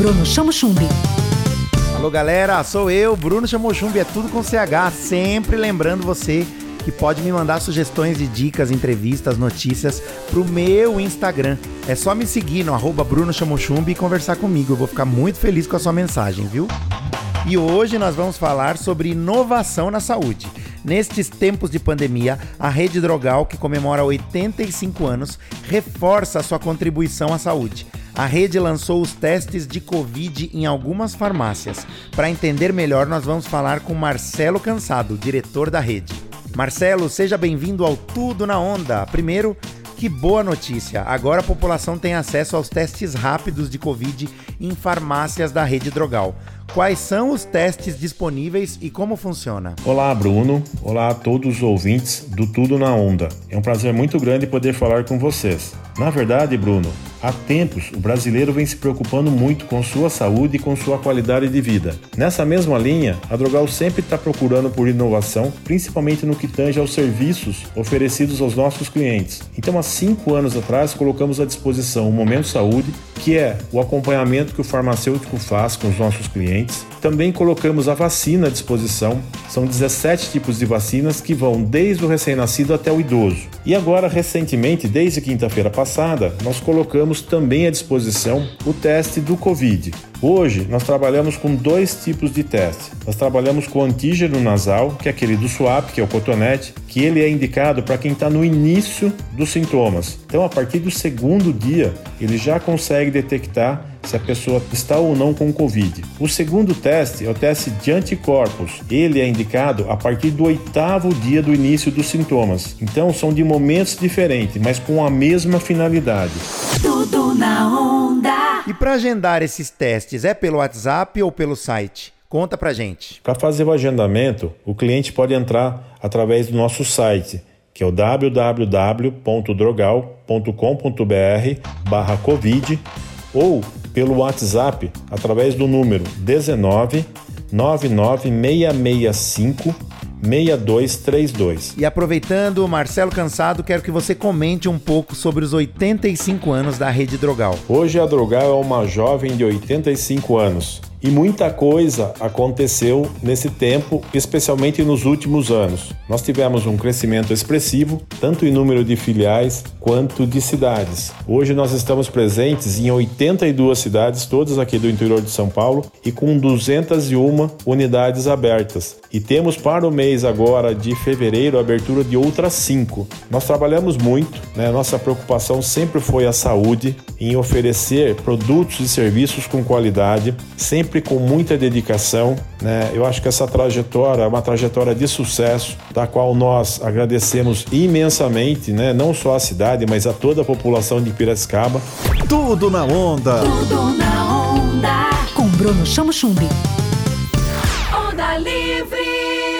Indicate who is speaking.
Speaker 1: Bruno Chamo Chumbi.
Speaker 2: Alô galera, sou eu, Bruno Chamo Chumbi, é tudo com CH, sempre lembrando você que pode me mandar sugestões de dicas, entrevistas, notícias pro meu Instagram. É só me seguir no arroba Bruno e conversar comigo. Eu vou ficar muito feliz com a sua mensagem, viu? E hoje nós vamos falar sobre inovação na saúde. Nestes tempos de pandemia, a Rede Drogal, que comemora 85 anos, reforça a sua contribuição à saúde. A rede lançou os testes de Covid em algumas farmácias. Para entender melhor, nós vamos falar com Marcelo Cansado, diretor da rede. Marcelo, seja bem-vindo ao Tudo na Onda. Primeiro, que boa notícia! Agora a população tem acesso aos testes rápidos de Covid em farmácias da rede Drogal. Quais são os testes disponíveis e como funciona?
Speaker 3: Olá, Bruno. Olá a todos os ouvintes do Tudo na Onda. É um prazer muito grande poder falar com vocês. Na verdade, Bruno, há tempos o brasileiro vem se preocupando muito com sua saúde e com sua qualidade de vida. Nessa mesma linha, a Drogal sempre está procurando por inovação, principalmente no que tange aos serviços oferecidos aos nossos clientes. Então, há cinco anos atrás, colocamos à disposição o Momento Saúde, que é o acompanhamento que o farmacêutico faz com os nossos clientes. Também colocamos a vacina à disposição. São 17 tipos de vacinas que vão desde o recém-nascido até o idoso. E agora, recentemente, desde quinta-feira passada, nós colocamos também à disposição o teste do Covid. Hoje nós trabalhamos com dois tipos de teste. Nós trabalhamos com antígeno nasal, que é aquele do SWAP, que é o cotonete, que ele é indicado para quem está no início dos sintomas. Então, a partir do segundo dia, ele já consegue detectar se a pessoa está ou não com Covid. O segundo teste é o teste de anticorpos. Ele é indicado a partir do oitavo dia do início dos sintomas. Então, são de momentos diferentes, mas com a mesma finalidade.
Speaker 1: Tudo na onda.
Speaker 2: E para agendar esses testes, é pelo WhatsApp ou pelo site? Conta pra gente.
Speaker 3: Para fazer o agendamento, o cliente pode entrar através do nosso site, que é o www.drogal.com.br covid ou pelo WhatsApp através do número 19 99665 6232.
Speaker 2: E aproveitando, Marcelo Cansado, quero que você comente um pouco sobre os 85 anos da Rede Drogal.
Speaker 3: Hoje a Drogal é uma jovem de 85 anos e muita coisa aconteceu nesse tempo, especialmente nos últimos anos. Nós tivemos um crescimento expressivo, tanto em número de filiais quanto de cidades. Hoje nós estamos presentes em 82 cidades, todas aqui do interior de São Paulo, e com 201 unidades abertas. E temos para o mês agora de fevereiro a abertura de outras cinco. Nós trabalhamos muito, né? nossa preocupação sempre foi a saúde, em oferecer produtos e serviços com qualidade, sempre sempre com muita dedicação. Né? Eu acho que essa trajetória é uma trajetória de sucesso, da qual nós agradecemos imensamente, né? não só a cidade, mas a toda a população de Piracicaba.
Speaker 2: Tudo na onda!
Speaker 1: Tudo na onda. Com Bruno Chamo Chumbi. Onda Livre.